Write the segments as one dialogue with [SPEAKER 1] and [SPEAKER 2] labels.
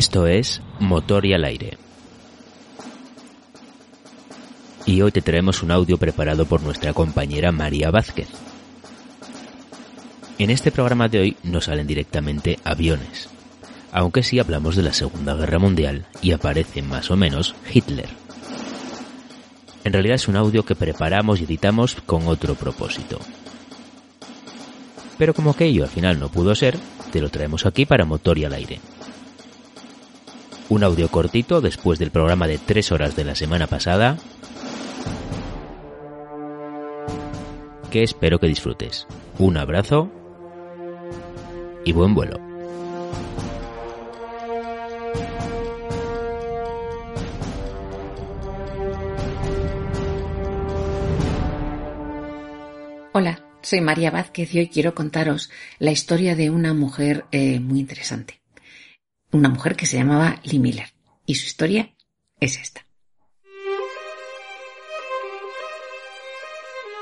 [SPEAKER 1] Esto es Motor y al aire. Y hoy te traemos un audio preparado por nuestra compañera María Vázquez. En este programa de hoy no salen directamente aviones, aunque sí hablamos de la Segunda Guerra Mundial y aparece más o menos Hitler. En realidad es un audio que preparamos y editamos con otro propósito. Pero como aquello al final no pudo ser, te lo traemos aquí para Motor y al aire. Un audio cortito después del programa de tres horas de la semana pasada, que espero que disfrutes. Un abrazo y buen vuelo.
[SPEAKER 2] Hola, soy María Vázquez y hoy quiero contaros la historia de una mujer eh, muy interesante. Una mujer que se llamaba Lee Miller. Y su historia es esta.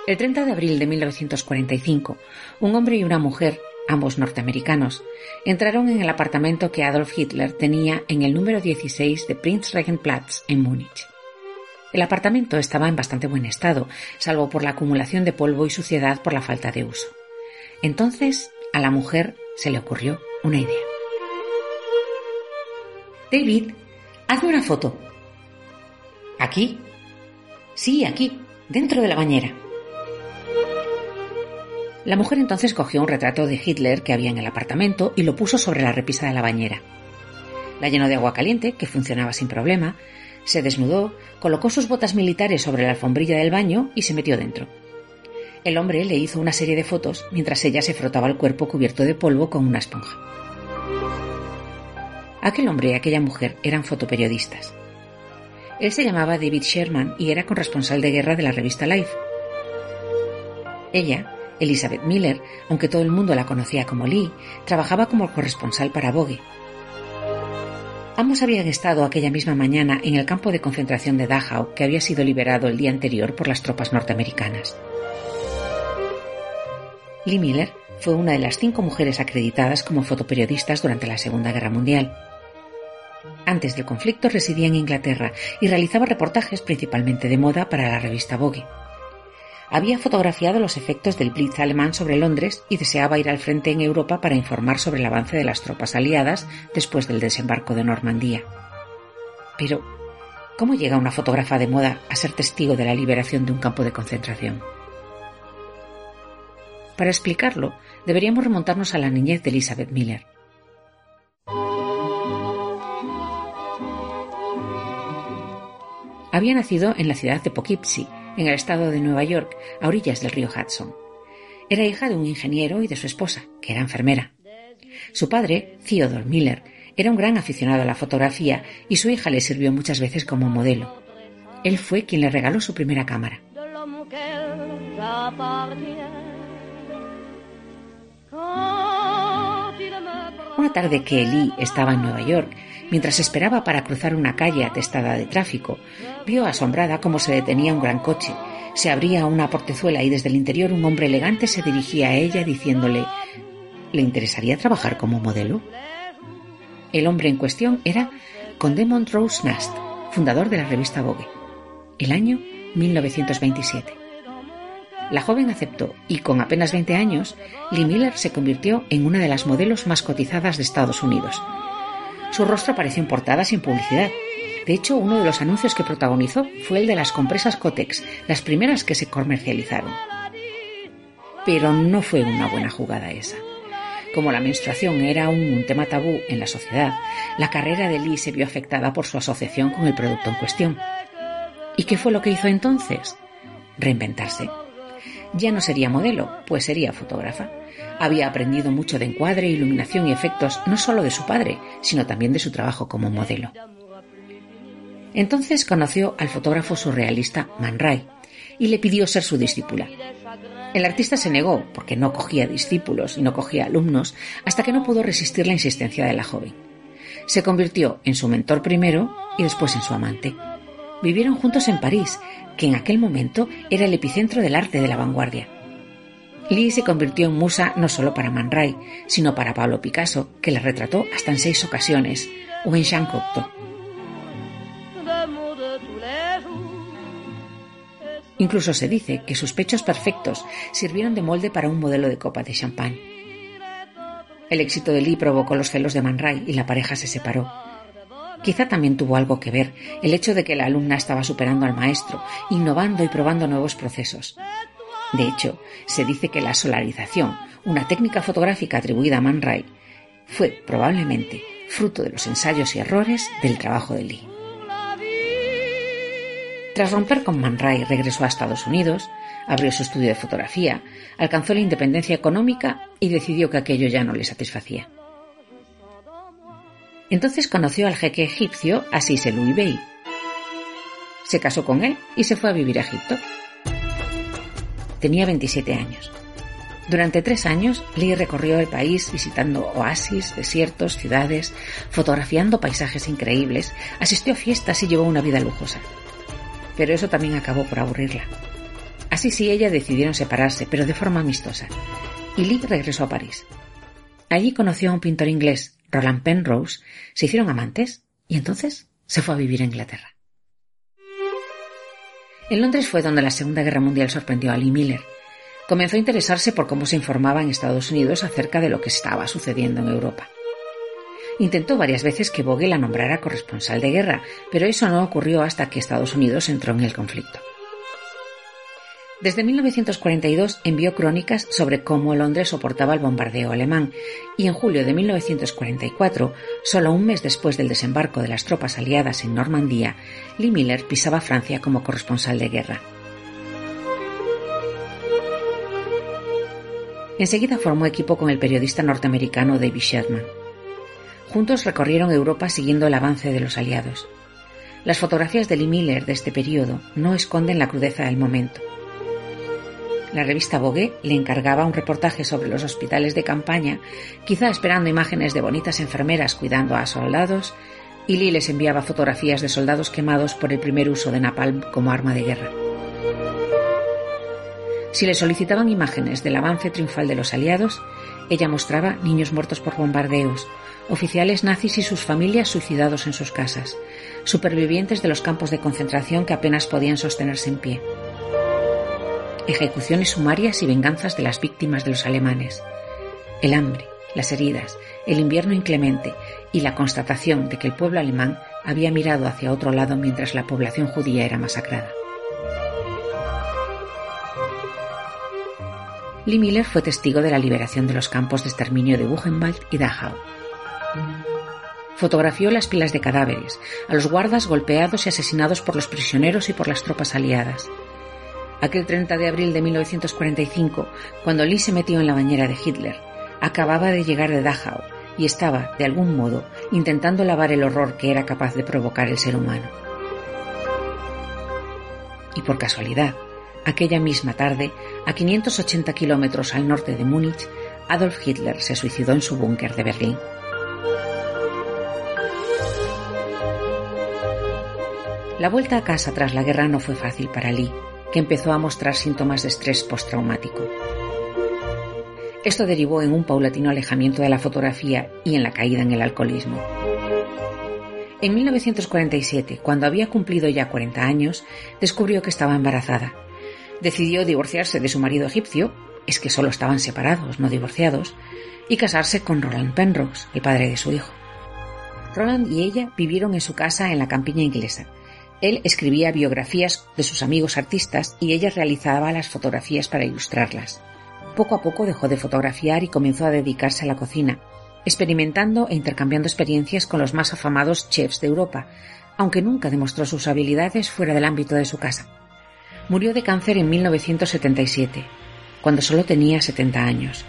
[SPEAKER 2] El 30 de abril de 1945, un hombre y una mujer, ambos norteamericanos, entraron en el apartamento que Adolf Hitler tenía en el número 16 de Prinzregenplatz en Múnich. El apartamento estaba en bastante buen estado, salvo por la acumulación de polvo y suciedad por la falta de uso. Entonces, a la mujer se le ocurrió una idea. David, hazme una foto. ¿Aquí? Sí, aquí, dentro de la bañera. La mujer entonces cogió un retrato de Hitler que había en el apartamento y lo puso sobre la repisa de la bañera. La llenó de agua caliente, que funcionaba sin problema, se desnudó, colocó sus botas militares sobre la alfombrilla del baño y se metió dentro. El hombre le hizo una serie de fotos mientras ella se frotaba el cuerpo cubierto de polvo con una esponja. Aquel hombre y aquella mujer eran fotoperiodistas. Él se llamaba David Sherman y era corresponsal de guerra de la revista Life. Ella Elizabeth Miller, aunque todo el mundo la conocía como Lee, trabajaba como corresponsal para Vogue. Ambos habían estado aquella misma mañana en el campo de concentración de Dachau, que había sido liberado el día anterior por las tropas norteamericanas. Lee Miller fue una de las cinco mujeres acreditadas como fotoperiodistas durante la Segunda Guerra Mundial. Antes del conflicto residía en Inglaterra y realizaba reportajes principalmente de moda para la revista Vogue había fotografiado los efectos del Blitz alemán sobre Londres y deseaba ir al frente en Europa para informar sobre el avance de las tropas aliadas después del desembarco de Normandía. Pero, ¿cómo llega una fotógrafa de moda a ser testigo de la liberación de un campo de concentración? Para explicarlo, deberíamos remontarnos a la niñez de Elizabeth Miller. Había nacido en la ciudad de Poughkeepsie, en el estado de Nueva York, a orillas del río Hudson. Era hija de un ingeniero y de su esposa, que era enfermera. Su padre, Theodore Miller, era un gran aficionado a la fotografía y su hija le sirvió muchas veces como modelo. Él fue quien le regaló su primera cámara. Una tarde que Lee estaba en Nueva York, mientras esperaba para cruzar una calle atestada de tráfico, vio asombrada cómo se detenía un gran coche. Se abría una portezuela y desde el interior un hombre elegante se dirigía a ella diciéndole ¿Le interesaría trabajar como modelo? El hombre en cuestión era Condemont Rose Nast, fundador de la revista Vogue. El año 1927. La joven aceptó y con apenas 20 años, Lee Miller se convirtió en una de las modelos más cotizadas de Estados Unidos. Su rostro apareció en portadas y en publicidad. De hecho, uno de los anuncios que protagonizó fue el de las compresas Cotex, las primeras que se comercializaron. Pero no fue una buena jugada esa. Como la menstruación era un tema tabú en la sociedad, la carrera de Lee se vio afectada por su asociación con el producto en cuestión. ¿Y qué fue lo que hizo entonces? Reinventarse ya no sería modelo, pues sería fotógrafa. Había aprendido mucho de encuadre, iluminación y efectos, no solo de su padre, sino también de su trabajo como modelo. Entonces conoció al fotógrafo surrealista Man Ray y le pidió ser su discípula. El artista se negó porque no cogía discípulos y no cogía alumnos hasta que no pudo resistir la insistencia de la joven. Se convirtió en su mentor primero y después en su amante. Vivieron juntos en París, que en aquel momento era el epicentro del arte de la vanguardia. Lee se convirtió en musa no solo para Man Ray, sino para Pablo Picasso, que la retrató hasta en seis ocasiones, o en Jean. Incluso se dice que sus pechos perfectos sirvieron de molde para un modelo de copa de champán. El éxito de Lee provocó los celos de Man Ray y la pareja se separó. Quizá también tuvo algo que ver el hecho de que la alumna estaba superando al maestro, innovando y probando nuevos procesos. De hecho, se dice que la solarización, una técnica fotográfica atribuida a Man Ray, fue probablemente fruto de los ensayos y errores del trabajo de Lee. Tras romper con Man Ray, regresó a Estados Unidos, abrió su estudio de fotografía, alcanzó la independencia económica y decidió que aquello ya no le satisfacía. Entonces conoció al jeque egipcio Asís el Bey. Se casó con él y se fue a vivir a Egipto. Tenía 27 años. Durante tres años, Lee recorrió el país visitando oasis, desiertos, ciudades, fotografiando paisajes increíbles, asistió a fiestas y llevó una vida lujosa pero eso también acabó por aburrirla. Así sí ella decidieron separarse, pero de forma amistosa, y Lee regresó a París. Allí conoció a un pintor inglés, Roland Penrose, se hicieron amantes y entonces se fue a vivir a Inglaterra. En Londres fue donde la Segunda Guerra Mundial sorprendió a Lee Miller. Comenzó a interesarse por cómo se informaba en Estados Unidos acerca de lo que estaba sucediendo en Europa. Intentó varias veces que Bogue la nombrara corresponsal de guerra, pero eso no ocurrió hasta que Estados Unidos entró en el conflicto. Desde 1942 envió crónicas sobre cómo Londres soportaba el bombardeo alemán y en julio de 1944, solo un mes después del desembarco de las tropas aliadas en Normandía, Lee Miller pisaba Francia como corresponsal de guerra. Enseguida formó equipo con el periodista norteamericano David Sherman. Juntos recorrieron Europa siguiendo el avance de los aliados. Las fotografías de Lee Miller de este periodo no esconden la crudeza del momento. La revista Vogue le encargaba un reportaje sobre los hospitales de campaña, quizá esperando imágenes de bonitas enfermeras cuidando a soldados, y Lee les enviaba fotografías de soldados quemados por el primer uso de napalm como arma de guerra. Si le solicitaban imágenes del avance triunfal de los aliados, ella mostraba niños muertos por bombardeos, oficiales nazis y sus familias suicidados en sus casas, supervivientes de los campos de concentración que apenas podían sostenerse en pie, ejecuciones sumarias y venganzas de las víctimas de los alemanes, el hambre, las heridas, el invierno inclemente y la constatación de que el pueblo alemán había mirado hacia otro lado mientras la población judía era masacrada. Lee Miller fue testigo de la liberación de los campos de exterminio de Buchenwald y Dachau Fotografió las pilas de cadáveres, a los guardas golpeados y asesinados por los prisioneros y por las tropas aliadas. Aquel 30 de abril de 1945, cuando Lee se metió en la bañera de Hitler, acababa de llegar de Dachau y estaba, de algún modo, intentando lavar el horror que era capaz de provocar el ser humano. Y por casualidad, aquella misma tarde, a 580 kilómetros al norte de Múnich, Adolf Hitler se suicidó en su búnker de Berlín. La vuelta a casa tras la guerra no fue fácil para Lee, que empezó a mostrar síntomas de estrés postraumático. Esto derivó en un paulatino alejamiento de la fotografía y en la caída en el alcoholismo. En 1947, cuando había cumplido ya 40 años, descubrió que estaba embarazada. Decidió divorciarse de su marido egipcio, es que solo estaban separados, no divorciados, y casarse con Roland Penrose, el padre de su hijo. Roland y ella vivieron en su casa en la campiña inglesa, él escribía biografías de sus amigos artistas y ella realizaba las fotografías para ilustrarlas. Poco a poco dejó de fotografiar y comenzó a dedicarse a la cocina, experimentando e intercambiando experiencias con los más afamados chefs de Europa, aunque nunca demostró sus habilidades fuera del ámbito de su casa. Murió de cáncer en 1977, cuando solo tenía 70 años.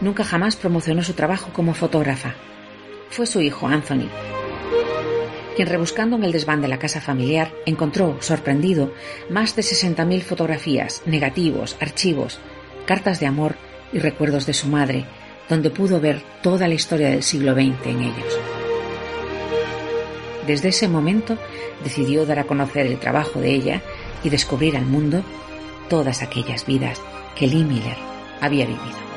[SPEAKER 2] Nunca jamás promocionó su trabajo como fotógrafa. Fue su hijo Anthony, quien rebuscando en el desván de la casa familiar encontró, sorprendido, más de 60.000 fotografías, negativos, archivos, cartas de amor y recuerdos de su madre, donde pudo ver toda la historia del siglo XX en ellos. Desde ese momento decidió dar a conocer el trabajo de ella y descubrir al mundo todas aquellas vidas que Lee Miller había vivido.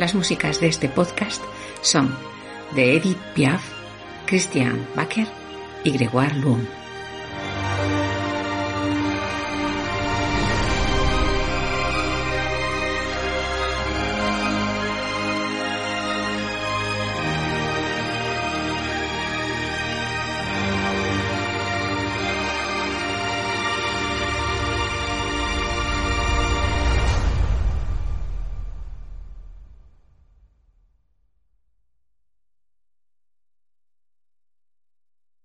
[SPEAKER 2] Las músicas de este podcast son de Edith Piaf, Christian Baker y Gregoire Lund.